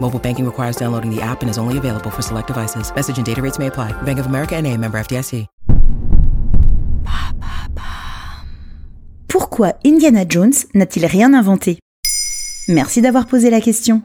Mobile banking requires downloading the app and is only available for select devices. Message and data rates may apply. Bank of America and a member FDIC. Pourquoi Indiana Jones n'a-t-il rien inventé? Merci d'avoir posé la question.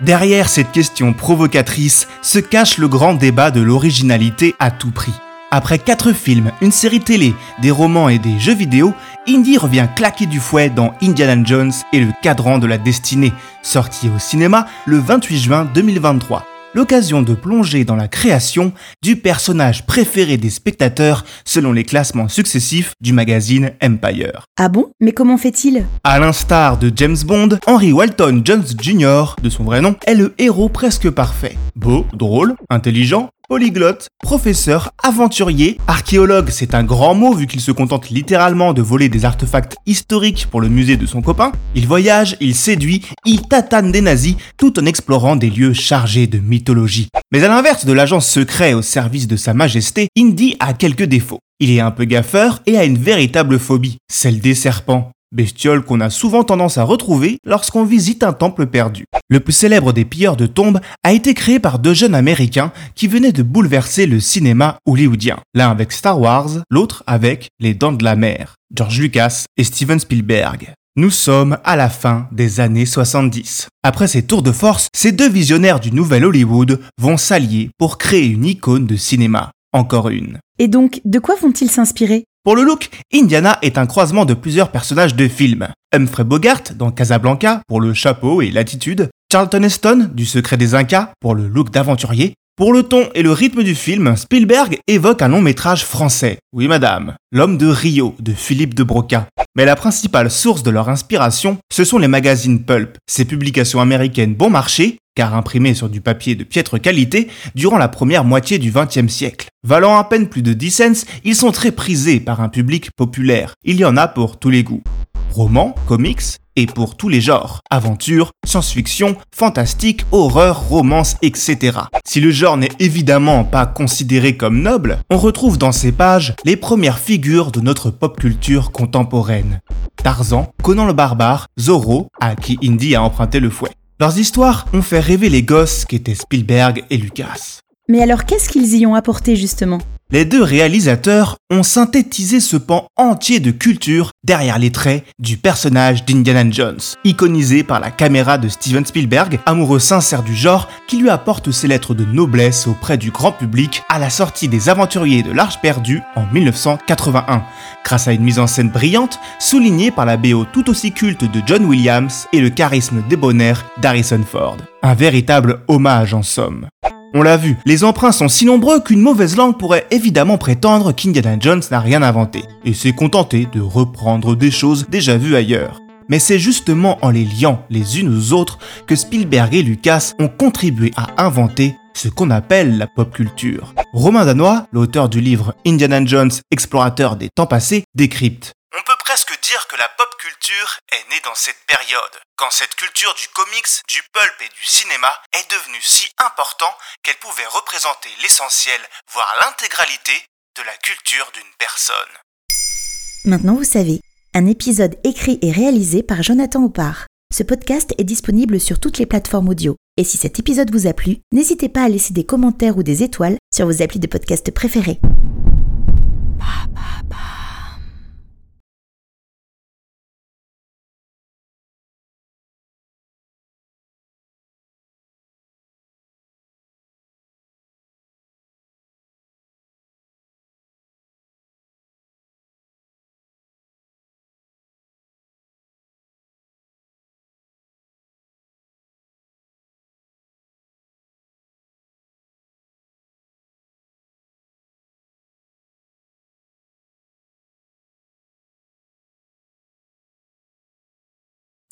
Derrière cette question provocatrice se cache le grand débat de l'originalité à tout prix. Après 4 films, une série télé, des romans et des jeux vidéo, Indy revient claquer du fouet dans Indiana Jones et le cadran de la destinée, sorti au cinéma le 28 juin 2023 l'occasion de plonger dans la création du personnage préféré des spectateurs selon les classements successifs du magazine Empire. Ah bon? Mais comment fait-il? À l'instar de James Bond, Henry Walton Jones Jr., de son vrai nom, est le héros presque parfait. Beau, drôle, intelligent, polyglotte, professeur, aventurier, archéologue, c'est un grand mot vu qu'il se contente littéralement de voler des artefacts historiques pour le musée de son copain. Il voyage, il séduit, il tatane des nazis tout en explorant des lieux chargés de mythologie. Mais à l'inverse de l'agent secret au service de sa majesté, Indy a quelques défauts. Il est un peu gaffeur et a une véritable phobie, celle des serpents bestiole qu'on a souvent tendance à retrouver lorsqu'on visite un temple perdu. Le plus célèbre des pilleurs de tombes a été créé par deux jeunes américains qui venaient de bouleverser le cinéma hollywoodien, l'un avec Star Wars, l'autre avec Les Dents de la Mer, George Lucas et Steven Spielberg. Nous sommes à la fin des années 70. Après ces tours de force, ces deux visionnaires du nouvel Hollywood vont s'allier pour créer une icône de cinéma. Encore une. Et donc, de quoi vont-ils s'inspirer? Pour le look, Indiana est un croisement de plusieurs personnages de films. Humphrey Bogart dans Casablanca pour le chapeau et l'attitude, Charlton Heston du Secret des Incas pour le look d'aventurier. Pour le ton et le rythme du film, Spielberg évoque un long métrage français. Oui madame, L'homme de Rio de Philippe de Broca. Mais la principale source de leur inspiration, ce sont les magazines pulp, ces publications américaines bon marché, car imprimées sur du papier de piètre qualité, durant la première moitié du XXe siècle. Valant à peine plus de 10 cents, ils sont très prisés par un public populaire. Il y en a pour tous les goûts. Romans, comics, et pour tous les genres. Aventure, science-fiction, fantastique, horreur, romance, etc. Si le genre n'est évidemment pas considéré comme noble, on retrouve dans ces pages les premières figures de notre pop culture contemporaine. Tarzan, Conan le barbare, Zorro, à qui Indy a emprunté le fouet. Leurs histoires ont fait rêver les gosses qu'étaient Spielberg et Lucas. Mais alors qu'est-ce qu'ils y ont apporté justement? Les deux réalisateurs ont synthétisé ce pan entier de culture derrière les traits du personnage d'Indiana Jones, iconisé par la caméra de Steven Spielberg, amoureux sincère du genre, qui lui apporte ses lettres de noblesse auprès du grand public à la sortie des Aventuriers de l'Arche perdue en 1981, grâce à une mise en scène brillante soulignée par la BO tout aussi culte de John Williams et le charisme débonnaire d'Harrison Ford. Un véritable hommage en somme. On l'a vu, les emprunts sont si nombreux qu'une mauvaise langue pourrait évidemment prétendre qu'Indiana Jones n'a rien inventé, et s'est contenté de reprendre des choses déjà vues ailleurs. Mais c'est justement en les liant les unes aux autres que Spielberg et Lucas ont contribué à inventer ce qu'on appelle la pop culture. Romain Danois, l'auteur du livre Indiana Jones, explorateur des temps passés, décrypte. On peut presque dire que la pop culture est née dans cette période, quand cette culture du comics, du pulp et du cinéma est devenue si important qu'elle pouvait représenter l'essentiel, voire l'intégralité, de la culture d'une personne. Maintenant vous savez, un épisode écrit et réalisé par Jonathan Oppard. Ce podcast est disponible sur toutes les plateformes audio. Et si cet épisode vous a plu, n'hésitez pas à laisser des commentaires ou des étoiles sur vos applis de podcast préférés.